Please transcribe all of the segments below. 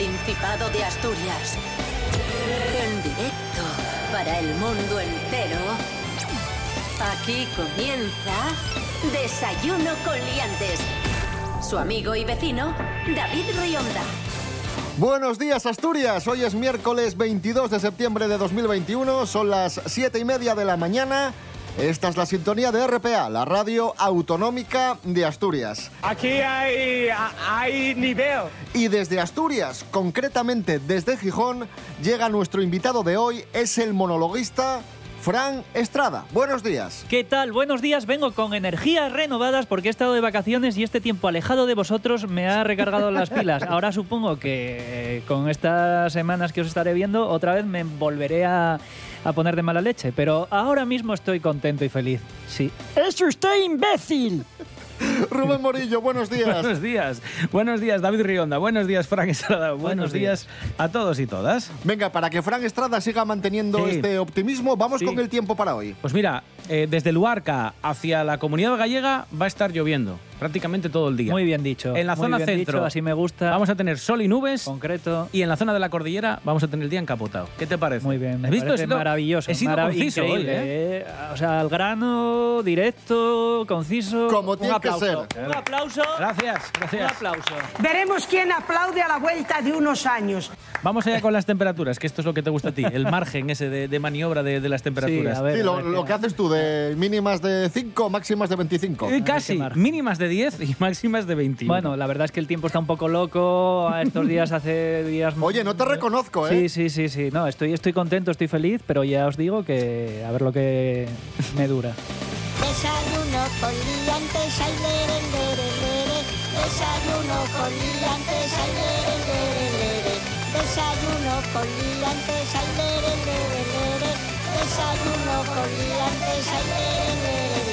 Principado de Asturias. En directo para el mundo entero. Aquí comienza Desayuno con Liantes. Su amigo y vecino, David Rionda. Buenos días Asturias, hoy es miércoles 22 de septiembre de 2021, son las 7 y media de la mañana. Esta es la sintonía de RPA, la radio autonómica de Asturias. Aquí hay, hay nivel. Y desde Asturias, concretamente desde Gijón, llega nuestro invitado de hoy, es el monologuista Fran Estrada. Buenos días. ¿Qué tal? Buenos días. Vengo con energías renovadas porque he estado de vacaciones y este tiempo alejado de vosotros me ha recargado las pilas. Ahora supongo que eh, con estas semanas que os estaré viendo, otra vez me volveré a, a poner de mala leche. Pero ahora mismo estoy contento y feliz. Sí. ¡Es usted imbécil! Rubén Morillo, buenos días. Buenos días. Buenos días, David Rionda. Buenos días, Frank Estrada. Buenos, días. a todos y todas. Venga, para que Fran Estrada siga manteniendo Sí. este optimismo, vamos Sí. con el tiempo para hoy. Pues mira, eh, desde Luarca hacia la comunidad gallega va a estar lloviendo prácticamente todo el día. Muy bien dicho. En la zona centro dicho, así me gusta. Vamos a tener sol y nubes. Concreto. Y en la zona de la cordillera vamos a tener el día encapotado. ¿Qué te parece? Muy bien, me ¿Has visto? sido- maravilloso. He sido marav- conciso hoy, ¿eh? ¿eh? O sea, al grano, directo, conciso. Como Un tiene que aplauso. ser. Un aplauso. Gracias, Un gracias. aplauso. Veremos quién aplaude a la vuelta de unos años. Vamos allá con las temperaturas, que esto es lo que te gusta a ti, el margen ese de, de maniobra de, de las temperaturas. a ver. Sí, lo, a ver, lo qué- que haces tú, de mínimas de 5, máximas de 25. Eh, casi, mínimas de 10 y máximas de 21. Bueno, la verdad es que el tiempo está un poco loco. Estos días hace días. Oye, no te reconozco, ¿eh? Sí, sí, sí, sí. No, estoy, estoy contento, estoy feliz, pero ya os digo que a ver lo que me dura. Desayuno con liantes, ay, lere, lere, lere. Desayuno con liantes, ay, lere, lere, lere. Desayuno con liantes, ay, lere, lere, lere. Desayuno con liantes, ay,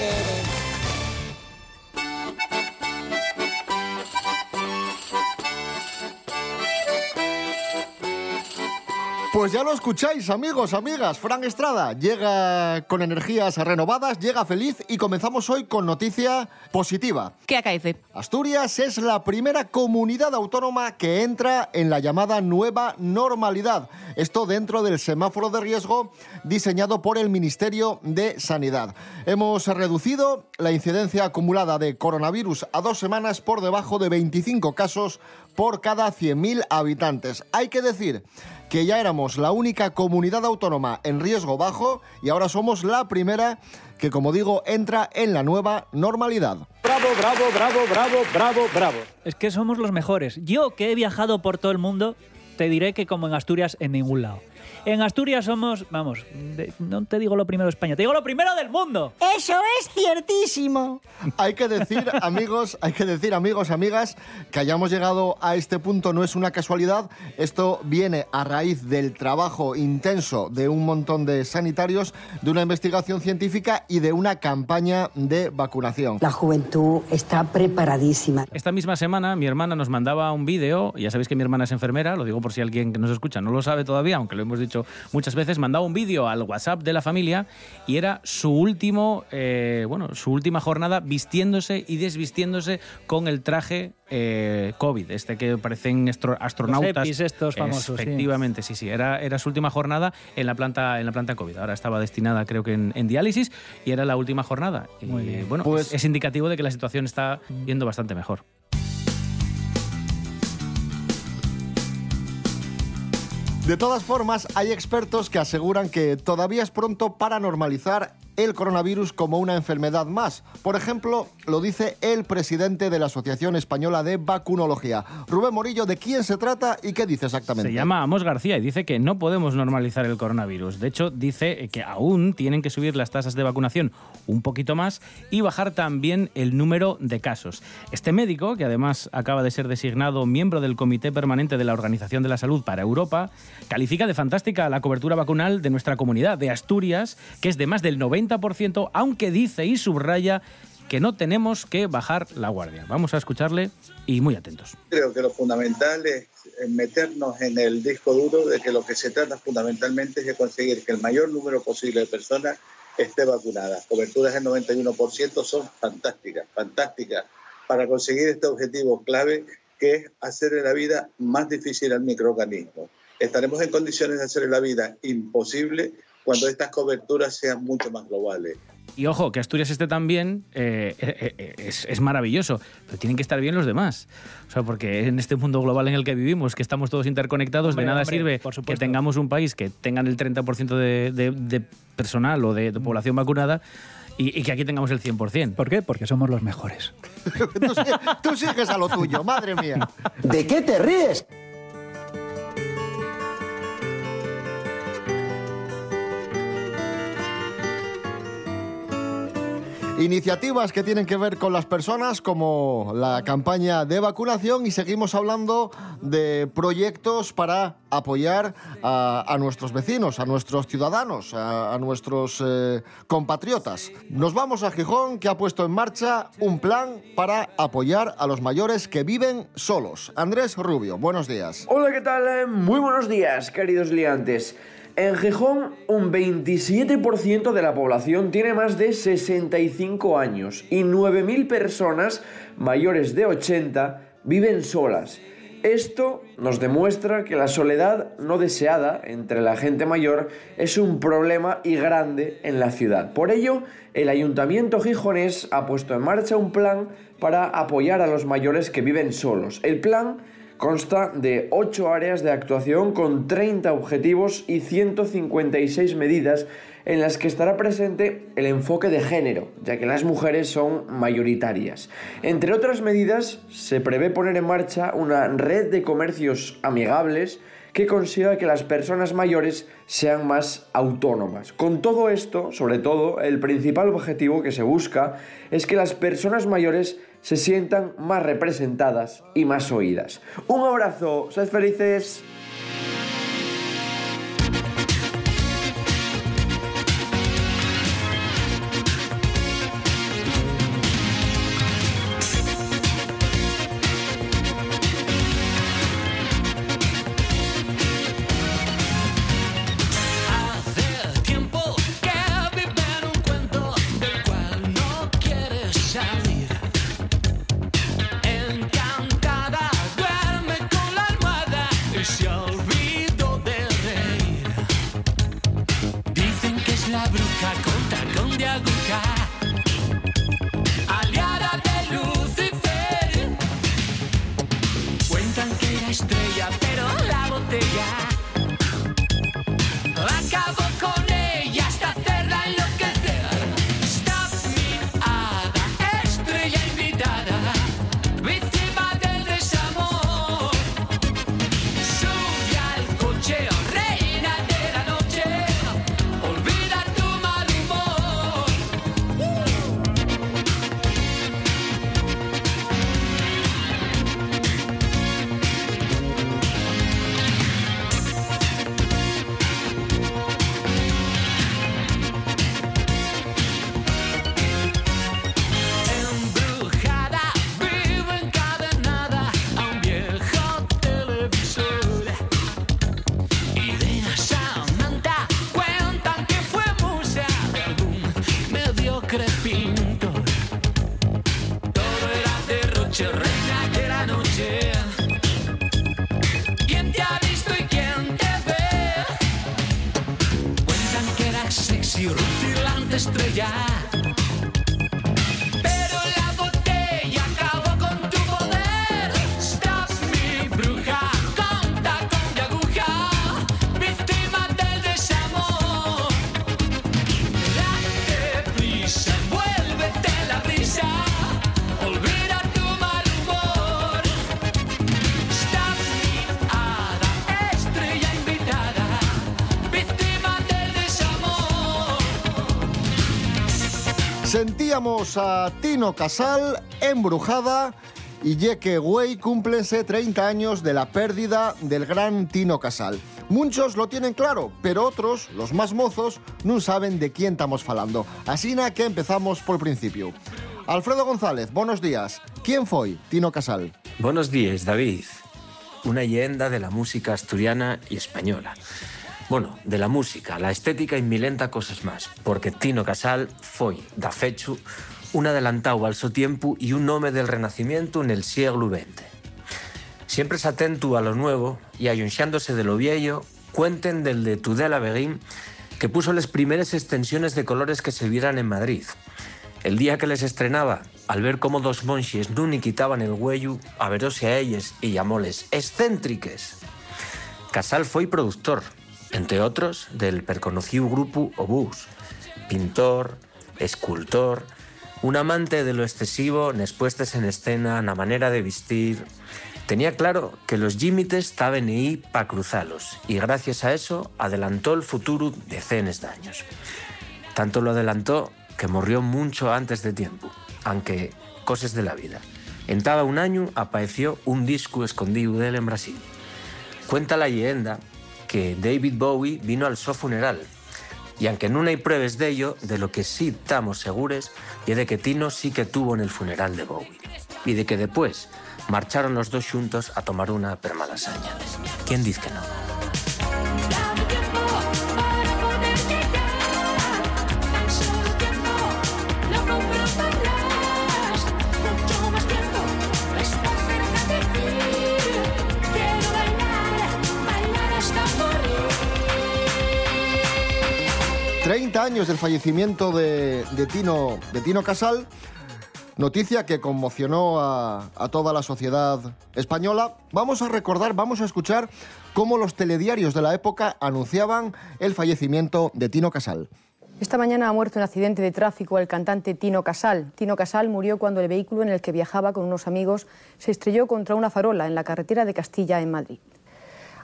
Pues ya lo escucháis, amigos, amigas. Fran Estrada llega con energías renovadas, llega feliz y comenzamos hoy con noticia positiva. ¿Qué acaece? Asturias es la primera comunidad autónoma que entra en la llamada nueva normalidad. Esto dentro del semáforo de riesgo diseñado por el Ministerio de Sanidad. Hemos reducido la incidencia acumulada de coronavirus a dos semanas por debajo de 25 casos por cada 100.000 habitantes. Hay que decir que ya éramos la única comunidad autónoma en riesgo bajo y ahora somos la primera que, como digo, entra en la nueva normalidad. Bravo, bravo, bravo, bravo, bravo, bravo. Es que somos los mejores. Yo que he viajado por todo el mundo, te diré que como en Asturias, en ningún lado. En Asturias somos, vamos, de- no te digo lo primero de España, te digo lo primero del mundo. Eso es ciertísimo. Hay que decir, amigos, hay que decir, amigos, amigas, que hayamos llegado a este punto no es una casualidad. Esto viene a raíz del trabajo intenso de un montón de sanitarios, de una investigación científica y de una campaña de vacunación. La juventud está preparadísima. Esta misma semana mi hermana nos mandaba un vídeo, ya sabéis que mi hermana es enfermera, lo digo por si alguien que nos escucha no lo sabe todavía, aunque lo hemos dicho muchas veces, mandaba un vídeo al WhatsApp de la familia y era su último, eh, bueno, su última jornada vistiéndose y desvistiéndose con el traje eh, COVID, este que parecen astro- astronautas. EPIs estos famosos, sí. Efectivamente, sí, sí. Era, era su última jornada en la planta, en la planta COVID. Ahora estaba destinada, creo que en, en diálisis, y era la última jornada. Y, Muy bien. bueno, Pues- es, es indicativo de que la situación está yendo bastante mejor. De todas formas, hay expertos que aseguran que todavía es pronto para normalizar el coronavirus como una enfermedad más. Por ejemplo, lo dice el presidente de la Asociación Española de Vacunología. Rubén Morillo, ¿de quién se trata y qué dice exactamente? Se llama Amos García y dice que no podemos normalizar el coronavirus. De hecho, dice que aún tienen que subir las tasas de vacunación un poquito más y bajar también el número de casos. Este médico, que además acaba de ser designado miembro del Comité Permanente de la Organización de la Salud para Europa, califica de fantástica la cobertura vacunal de nuestra comunidad de Asturias, que es de más del 90%, aunque dice y subraya que no tenemos que bajar la guardia. Vamos a escucharle y muy atentos. Creo que lo fundamental es meternos en el disco duro de que lo que se trata fundamentalmente es de conseguir que el mayor número posible de personas esté vacunada. Coberturas del 91% son fantásticas, fantásticas para conseguir este objetivo clave que es hacerle la vida más difícil al microorganismo. Estaremos en condiciones de hacerle la vida imposible cuando estas coberturas sean mucho más globales. Y ojo, que Asturias esté tan bien eh, eh, eh, es, es maravilloso, pero tienen que estar bien los demás. O sea, porque en este mundo global en el que vivimos, que estamos todos interconectados, Hombre, de nada hombre, sirve por que tengamos un país que tengan el 30% de, de- de personal o de, de población vacunada y, y que aquí tengamos el 100%. ¿Por qué? Porque somos los mejores. tú, tú sigues a lo tuyo, madre mía. ¿De qué te ríes? Iniciativas que tienen que ver con las personas, como la campaña de vacunación, y seguimos hablando de proyectos para apoyar a, nuestros vecinos, a nuestros ciudadanos, a, nuestros eh, compatriotas. Nos vamos a Gijón, que ha puesto en marcha un plan para apoyar a los mayores que viven solos. Andrés Rubio, buenos días. Hola, ¿qué tal? Muy buenos días, queridos liantes. En Gijón, un 27% de la población tiene más de 65 años y 9.000 personas mayores de 80 viven solas. Esto nos demuestra que la soledad no deseada entre la gente mayor es un problema y grande en la ciudad. Por ello, el ayuntamiento gijonés ha puesto en marcha un plan para apoyar a los mayores que viven solos. El plan Consta de 8 áreas de actuación con 30 objetivos y 156 medidas en las que estará presente el enfoque de género, ya que las mujeres son mayoritarias. Entre otras medidas, se prevé poner en marcha una red de comercios amigables que consiga que las personas mayores sean más autónomas. Con todo esto, sobre todo, el principal objetivo que se busca es que las personas mayores se sientan más representadas y más oídas. Un abrazo, sed felices. Sentíamos a Tino Casal, embrujada, y Yeke Güey cúmplense 30 años de la pérdida del gran Tino Casal. Muchos lo tienen claro, pero otros, los más mozos, no saben de quién estamos falando. Así na que empezamos por principio. Alfredo González, buenos días. ¿Quién fue Tino Casal? Buenos días, David. Una leyenda de la música asturiana y española. Bueno, de la música, la estética y milenta cosas más, porque Tino Casal foi, da fechu, un adelantado al su tiempo y un nome del renacimiento en el siglo XX. Siempre atento a lo nuevo y ayunxándose de lo viejo, cuenten del de Tudela Beguín que puso las primeras extensiones de colores que se vieran en Madrid. El día que les estrenaba, al ver cómo dos monxes nun y quitaban el huello, averose a ellos y llamóles excéntriques. Casal foi productor, entre otros, del perconocido grupo Obús, pintor, escultor, un amante de lo excesivo nes puestes en escena, na manera de vestir. Tenía claro que los límites estaban ahí para cruzarlos y gracias a eso adelantó el futuro decenas de años. Tanto lo adelantó que murió mucho antes de tiempo, aunque cosas de la vida. En cada un año apareció un disco escondido de él en Brasil. Cuenta la leyenda que David Bowie vino al su funeral y aunque no hay pruebas de ello, de lo que sí estamos seguros y de que Tino sí que tuvo en el funeral de Bowie y de que después marcharon los dos juntos a tomar una permalasaña. ¿Quién dice que no? 30 años del fallecimiento de, Tino, de Tino Casal. Noticia que conmocionó a, a toda la sociedad española. Vamos a recordar, vamos a escuchar cómo los telediarios de la época anunciaban el fallecimiento de Tino Casal. Esta mañana ha muerto en accidente de tráfico el cantante Tino Casal. Tino Casal murió cuando el vehículo en el que viajaba con unos amigos se estrelló contra una farola en la carretera de Castilla en Madrid.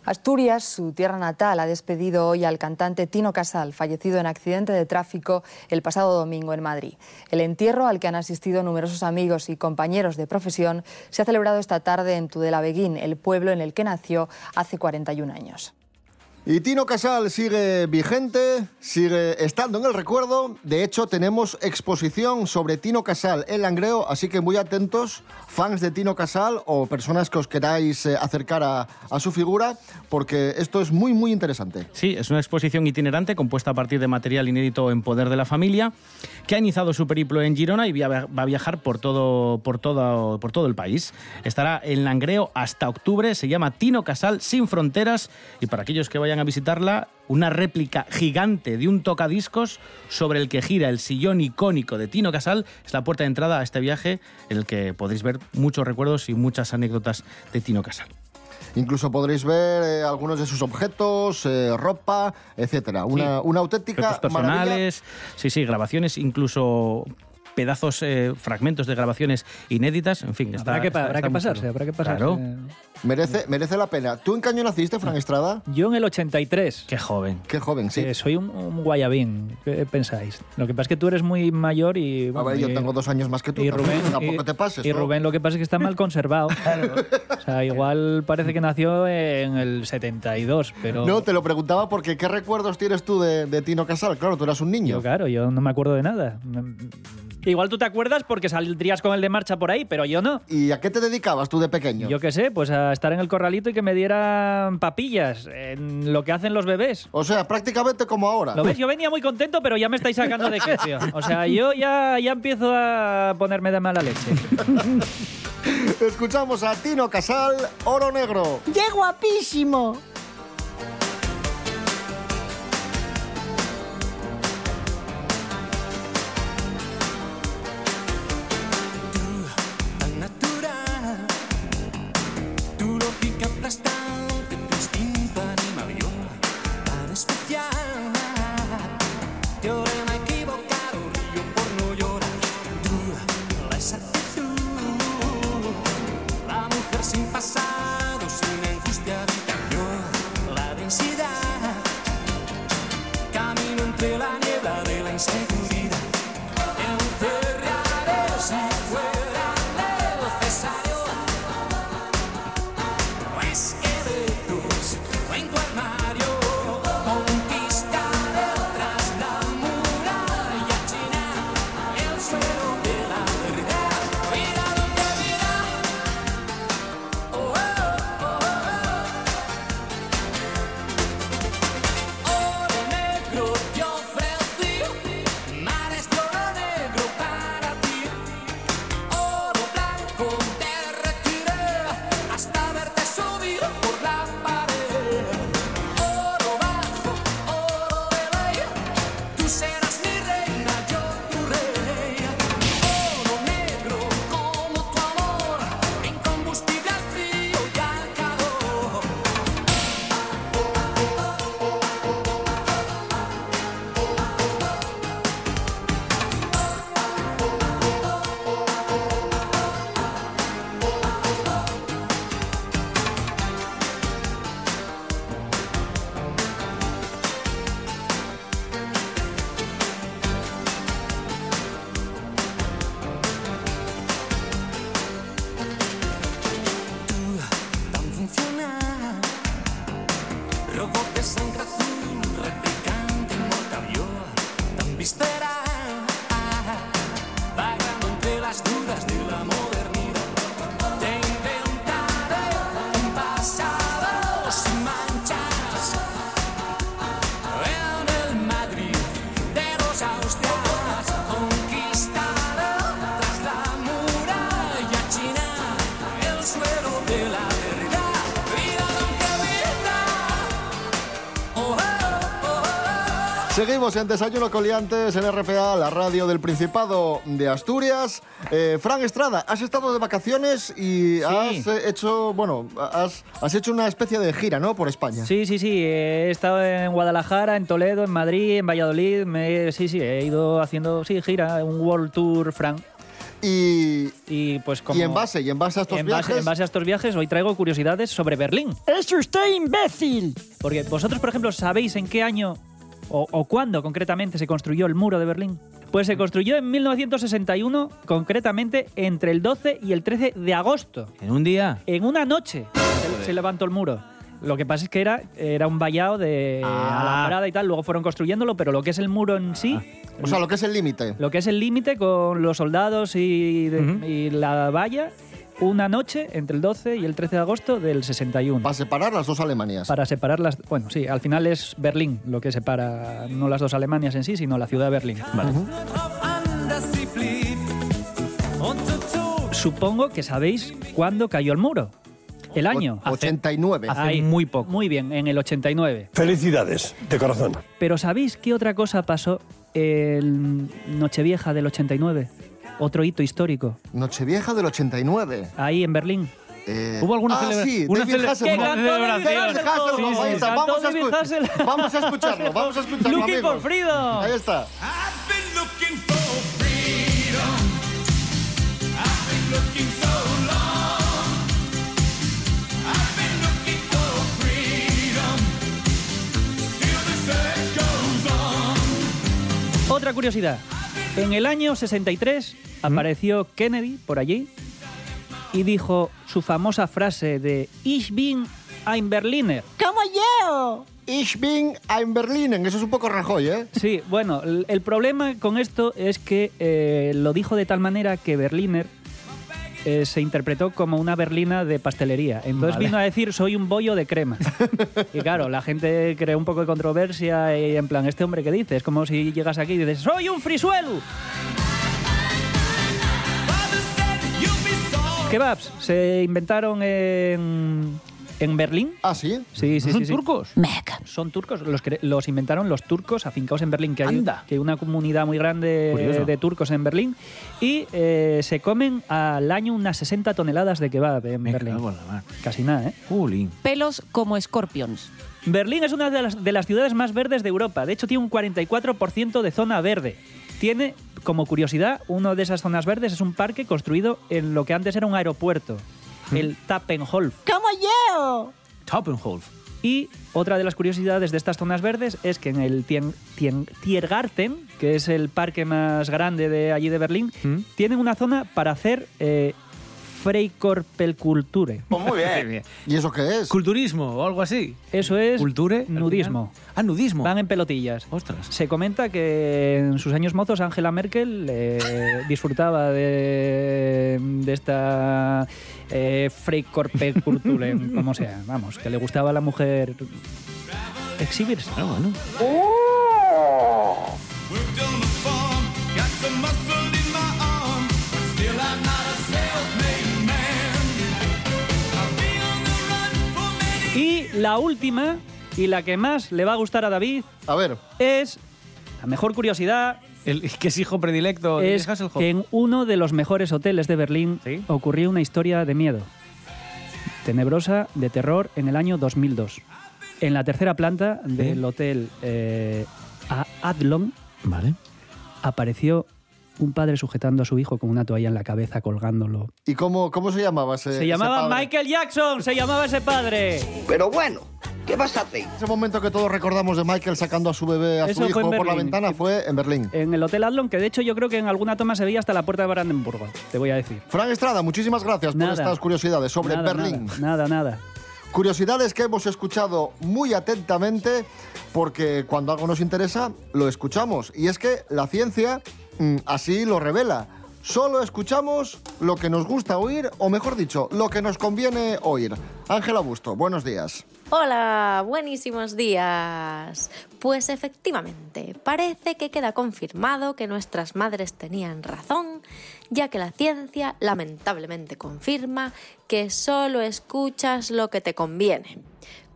Asturias, su tierra natal, ha despedido hoy al cantante Tino Casal, fallecido en accidente de tráfico el pasado domingo en Madrid. El entierro, al que han asistido numerosos amigos y compañeros de profesión, se ha celebrado esta tarde en Tudela-Beguín, el pueblo en el que nació hace 41 años. Y Tino Casal sigue vigente, sigue estando en el recuerdo. De hecho, tenemos exposición sobre Tino Casal en Langreo, así que muy atentos, fans de Tino Casal o personas que os queráis eh, acercar a, a su figura, porque esto es muy, muy interesante. Sí, es una exposición itinerante compuesta a partir de material inédito en poder de la familia, que ha iniciado su periplo en Girona y va a viajar por todo, por todo, por todo el país. Estará en Langreo hasta octubre, se llama Tino Casal Sin Fronteras y para aquellos que vayan a visitarla, una réplica gigante de un tocadiscos sobre el que gira el sillón icónico de Tino Casal. Es la puerta de entrada a este viaje en el que podréis ver muchos recuerdos y muchas anécdotas de Tino Casal. Incluso podréis ver eh, algunos de sus objetos, eh, ropa, etcétera. Una, una auténtica maravilla. personales, sí, sí, grabaciones, incluso pedazos, eh, fragmentos de grabaciones inéditas, en fin. Habrá que pa- habrá que muy pasarse, habrá que pasarse. Claro. Merece, merece la pena. ¿Tú en qué año naciste, Fran Estrada? Yo en el 83. Qué joven. Qué joven, sí. Eh, soy un, un guayabín, ¿qué pensáis? Lo que pasa es que tú eres muy mayor y... A bueno, ver, yo y- tengo dos años más que tú. y Rubén, tampoco y- te pases. y ¿no? Rubén lo que pasa es que está mal conservado. O sea, igual parece que nació en el 72, pero... No, te lo preguntaba porque ¿qué recuerdos tienes tú de, de Tino Casal? Claro, tú eras un niño. Yo, claro, yo no me acuerdo de nada. Igual tú te acuerdas porque saldrías con el de marcha por ahí, pero yo no. ¿Y a qué te dedicabas tú de pequeño? Yo qué sé, pues a estar en el corralito y que me dieran papillas, en lo que hacen los bebés. O sea, prácticamente como ahora. ¿Lo ves? Yo venía muy contento, pero ya me estáis sacando de quicio. O sea, yo ya, ya empiezo a ponerme de mala leche. Escuchamos a Tino Casal, Oro Negro. ¡Qué guapísimo! funciona. Robo que sangre Seguimos en Desayuno Coliantes en RPA, la radio del Principado de Asturias. Eh, Fran Estrada, has estado de vacaciones y has eh, hecho, bueno, has, has hecho una especie de gira, ¿no? Por España. Sí, sí, sí. He estado en Guadalajara, en Toledo, en Madrid, en Valladolid. Me- sí, sí, he ido haciendo, sí, gira, un World Tour, Fran. Y, y pues como... y en base, y en base a estos en base, viajes. en base a estos viajes, hoy traigo curiosidades sobre Berlín. ¡Es usted imbécil! Porque vosotros, por ejemplo, ¿sabéis en qué año o, o cuándo concretamente se construyó el muro de Berlín? Pues se construyó en 1961, concretamente entre el 12 y el 13 de agosto. ¿En un día? En una noche se, se levantó el muro. Lo que pasa es que era, era un vallado de Ah. alambrada y tal, luego fueron construyéndolo, pero lo que es el muro en sí, O sea, lo que es el límite. lo que es el límite con los soldados y, de- y la valla, una noche entre el 12 y el 13 de agosto del 61. Para separar las dos Alemanias. Para separar las. Bueno, sí, al final es Berlín lo que separa no las dos Alemanias en sí, sino la ciudad de Berlín. Supongo que sabéis cuándo cayó el muro. El año. O- 89. Ahí. muy poco. Muy bien, en el 89. Felicidades, de corazón. Pero ¿sabéis qué otra cosa pasó en Nochevieja del 89? Otro hito histórico. Nochevieja del 89. Ahí en Berlín. Eh, ¿Hubo alguna ah, sí, una David cele- Hasselhoff. ¿Qué cantó David David Hasselhoff? Hasselhoff, Sí, ahí sí, está. cantó Vamos a, David escu- Hasselhoff. vamos a escucharlo, vamos a escucharlo, Looking amigos. for freedom. Ahí está. Otra curiosidad. En el año 63 apareció Kennedy por allí y dijo su famosa frase de Ich bin ein Berliner. ¡Como yo! Ich bin ein Berlinen. Eso es un poco Rajoy, ¿eh? Sí, bueno, el, el problema con esto es que eh, lo dijo de tal manera que Berliner eh, se interpretó como una berlina de pastelería. Entonces Vale. vino a decir, soy un bollo de crema. y claro, la gente creó un poco de controversia y en plan, ¿este hombre qué dice? Es como si llegas aquí y dices, soy un frisuelo. Kebabs se inventaron en, en Berlín. Ah, sí. Sí, sí, ¿Son sí, sí. turcos? Son turcos, los, los inventaron los turcos afincados en Berlín, que hay, Anda. que hay una comunidad muy grande Curioso. de turcos en Berlín. Y eh, se comen al año unas 60 toneladas de kebab en Me Berlín. cago en la mar. Casi nada, ¿eh? Jolín. Pelos como escorpions. Berlín es una de las, de las ciudades más verdes de Europa. De hecho, tiene un 44% de zona verde. Tiene, como curiosidad, una de esas zonas verdes es un parque construido en lo que antes era un aeropuerto, el Tappenholf. ¡Como yo! Toppenholf. Y otra de las curiosidades de estas zonas verdes es que en el Tien- Tien- Tiergarten, que es el parque más grande de allí de Berlín, tienen una zona para hacer eh, Freikorpelkulture. Pues muy bien. ¿Y eso qué es? Culturismo o algo así. Eso es Culture. nudismo. Ah, nudismo. Van en pelotillas. Ostras. Se comenta que en sus años mozos Angela Merkel eh, disfrutaba de, de esta eh, Freikorpelkulture, como sea. Vamos, que le gustaba a la mujer exhibirse. Ah, bueno. Y la última, y la que más le va a gustar a David, A ver. es la mejor curiosidad. El, que es hijo predilecto de Es Hasselhoff. que en uno de los mejores hoteles de Berlín ¿Sí? ocurrió una historia de miedo, tenebrosa, de terror, en el año 2002. En la tercera planta del hotel eh, A- Adlon Vale. apareció un padre sujetando a su hijo con una toalla en la cabeza, colgándolo. ¿Y cómo, cómo se llamaba ese Se ese llamaba padre? Michael Jackson, se llamaba ese padre. Pero bueno, ¿qué vas a hacer? Ese momento que todos recordamos de Michael sacando a su bebé, a Eso su hijo por la ventana fue en Berlín. En el Hotel Adlon, que de hecho yo creo que en alguna toma se veía hasta la puerta de Brandenburgo, te voy a decir. Fran Estrada, muchísimas gracias por estas curiosidades sobre Nada, Berlín. Nada, nada. nada. Curiosidades que hemos escuchado muy atentamente porque cuando algo nos interesa lo escuchamos. Y es que la ciencia así lo revela. Solo escuchamos lo que nos gusta oír, o mejor dicho, lo que nos conviene oír. Ángela Busto, buenos días. Hola, buenísimos días. Pues efectivamente, parece que queda confirmado que nuestras madres tenían razón, ya que la ciencia lamentablemente confirma que solo escuchas lo que te conviene.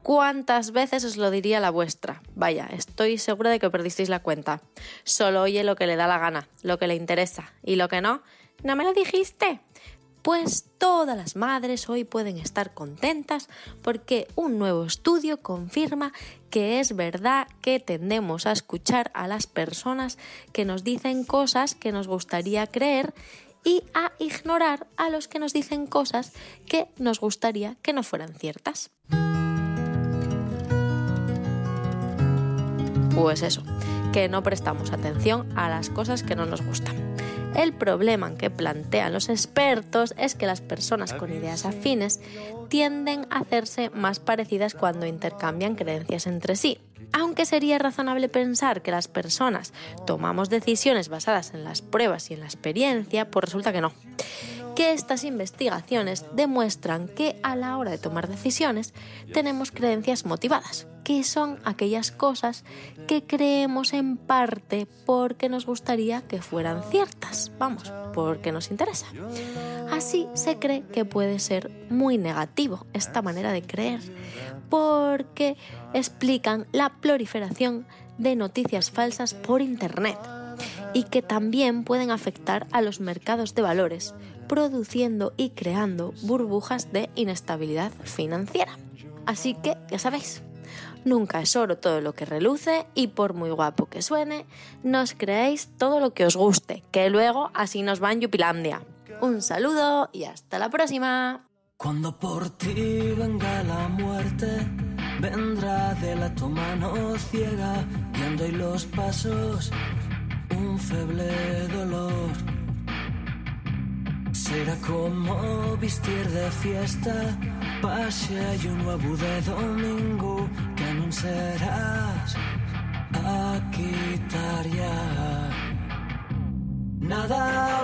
¿Cuántas veces os lo diría la vuestra? Vaya, estoy segura de que perdisteis la cuenta. Solo oye lo que le da la gana, lo que le interesa, y lo que no, no me lo dijiste. Pues todas las madres hoy pueden estar contentas porque un nuevo estudio confirma que es verdad que tendemos a escuchar a las personas que nos dicen cosas que nos gustaría creer y a ignorar a los que nos dicen cosas que nos gustaría que no fueran ciertas. Pues eso, que no prestamos atención a las cosas que no nos gustan. El problema que plantean los expertos es que las personas con ideas afines tienden a hacerse más parecidas cuando intercambian creencias entre sí. Aunque sería razonable pensar que las personas tomamos decisiones basadas en las pruebas y en la experiencia, pues resulta que no. Que estas investigaciones demuestran que a la hora de tomar decisiones tenemos creencias motivadas, que son aquellas cosas que creemos en parte porque nos gustaría que fueran ciertas, vamos, porque nos interesa. Así se cree que puede ser muy negativo esta manera de creer, porque explican la proliferación de noticias falsas por Internet y que también pueden afectar a los mercados de valores, produciendo y creando burbujas de inestabilidad financiera. Así que, ya sabéis, nunca es oro todo lo que reluce y por muy guapo que suene, no os creéis todo lo que os guste, que luego así nos va en Yupilandia. Un saludo y hasta la próxima. Cuando por ti venga la muerte, vendrá de la tu mano ciega, y los pasos, un feble dolor. Será como vestir de fiesta, pase y un nuevo de domingo, que anunciarás a quitar ya. Nada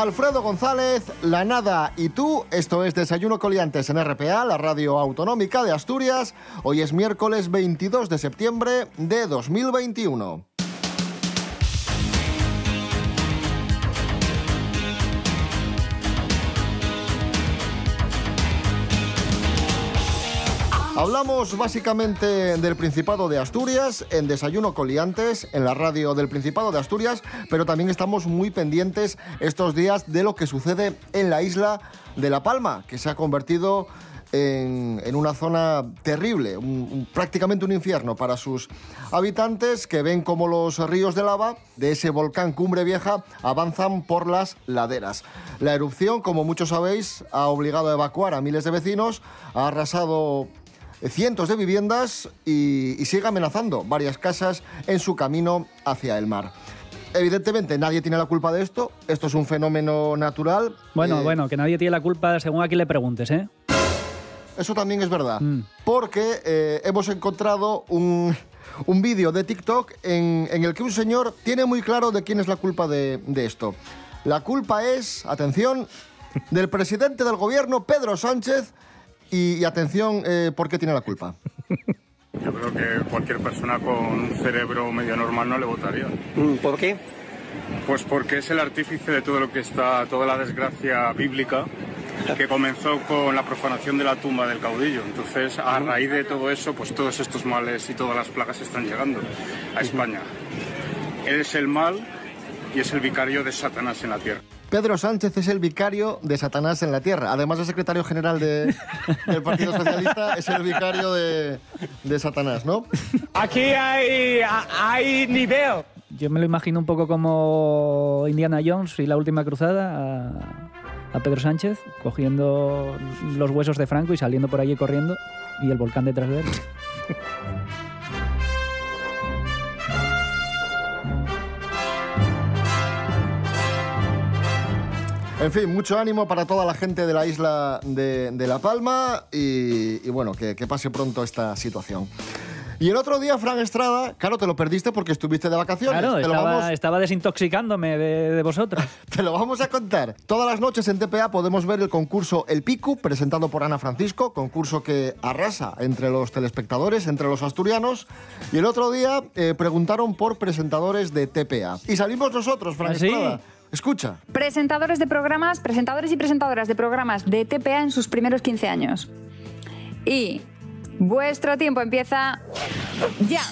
Alfredo González, La Nada y tú. Esto es Desayuno Coliantes en RPA, la radio autonómica de Asturias. Hoy es miércoles 22 de septiembre de 2021. Hablamos básicamente del Principado de Asturias, en Desayuno Coliantes, en la radio del Principado de Asturias, pero también estamos muy pendientes estos días de lo que sucede en la isla de La Palma, que se ha convertido en, en una zona terrible, un- un- prácticamente un infierno para sus habitantes que ven como los ríos de lava de ese volcán Cumbre Vieja avanzan por las laderas. La erupción, como muchos sabéis, ha obligado a evacuar a miles de vecinos, ha arrasado cientos de viviendas y, y sigue amenazando varias casas en su camino hacia el mar. Evidentemente nadie tiene la culpa de esto, esto es un fenómeno natural. Bueno, Eh, bueno, que nadie tiene la culpa según a quién le preguntes, ¿eh? Eso también es verdad, porque eh, hemos encontrado un, un vídeo de TikTok en, en el que un señor tiene muy claro de quién es la culpa de, de esto. La culpa es, atención, del presidente del gobierno, Pedro Sánchez, y, y atención, eh, ¿por qué tiene la culpa? Yo creo que cualquier persona con un cerebro medio normal no le votaría. ¿Por qué? Pues porque es el artífice de todo lo que está, toda la desgracia bíblica que comenzó con la profanación de la tumba del caudillo. Entonces, a raíz de todo eso, pues todos estos males y todas las plagas están llegando a España. Él es el mal y es el vicario de Satanás en la tierra. Pedro Sánchez es el vicario de Satanás en la tierra. Además de secretario general de- del Partido Socialista, es el vicario de, de Satanás, ¿no? Aquí hay, hay nivel. Yo me lo imagino un poco como Indiana Jones y la última cruzada a, a Pedro Sánchez cogiendo los huesos de Franco y saliendo por allí corriendo y el volcán detrás de él. En fin, mucho ánimo para toda la gente de la isla de, de La Palma y, y bueno, que, que pase pronto esta situación. Y el otro día, Fran Estrada, claro, te lo perdiste porque estuviste de vacaciones. Claro, te, lo estaba, vamos, estaba desintoxicándome de, de vosotros. te lo vamos a contar. Todas las noches en TPA podemos ver el concurso El Picu, presentado por Ana Francisco, concurso que arrasa entre los telespectadores, entre los asturianos. Y el otro día eh, preguntaron por presentadores de TPA. Y salimos nosotros, Fran ¿Ah, sí? Escucha. Presentadores de programas, presentadores y presentadoras de programas de TPA en sus primeros 15 años. Y vuestro tiempo empieza ya.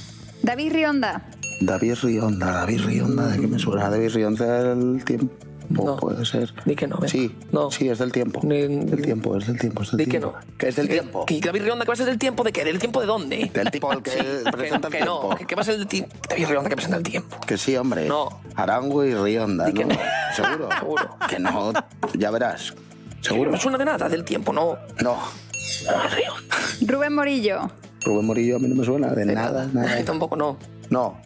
David Rionda. David Rionda, David Rionda, ¿de qué me suena? David Rionda del tiempo. Puede ser. Di que no, venga. Sí, sí, es del tiempo. Del tiempo, es del tiempo, es del Di que tiempo. Que es del tiempo. ¿Que David Rionda qué va a ser del tiempo de qué? ¿Del tiempo de dónde? Del tipo al que presenta el que no, tiempo. que, que va a ser del tiempo. David Rionda que presenta el tiempo. Que sí, hombre. No. Arango y Rionda, que ¿no? no. Seguro. Seguro. Que no, ya verás. Seguro. No suena de nada del tiempo, no. No. Rubén Morillo. Rubén Morillo a mí no me suena de nada, nada. Tampoco no. No.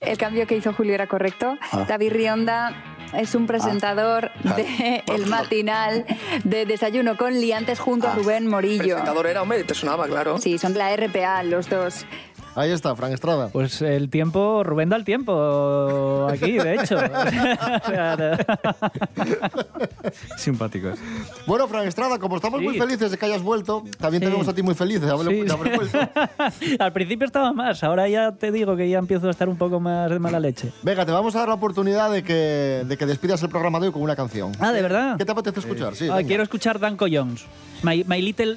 El cambio que hizo Julio era correcto. Ah. David Rionda es un presentador Ah. de El Matinal de Desayuno con Liantes junto a Rubén Morillo. Presentador era, hombre, te sonaba, claro. Sí, son de la RPA los dos. Ahí está, Fran Estrada. Pues el tiempo, Rubén da el tiempo aquí, de hecho. Simpáticos. Bueno, Fran Estrada, como estamos muy felices de que hayas vuelto, también Sí. tenemos a ti muy felices de haber, Sí. de haber vuelto. Al principio estaba más, ahora ya te digo que ya empiezo a estar un poco más de mala leche. Venga, te vamos a dar la oportunidad de que, de que despidas el programa de hoy con una canción. Ah, ¿de verdad? ¿Qué te apetece escuchar? Sí, Ah, quiero escuchar Danko Jones. My, My Little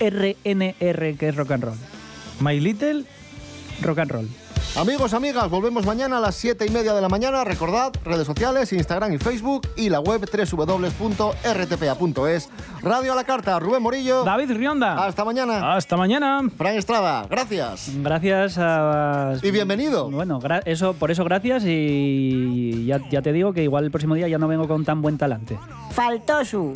RNR, que es rock and roll. My Little Rock and roll. Amigos, amigas, volvemos mañana a las 7 y media de la mañana. Recordad, redes sociales, Instagram y Facebook y la web www.rtpa.es. Radio a la carta, Rubén Morillo. David Rionda. Hasta mañana. Hasta mañana. Fran Estrada, gracias. Gracias a... Y bienvenido. Bueno, eso, por eso gracias y ya, ya te digo que igual el próximo día ya no vengo con tan buen talante. Faltoso.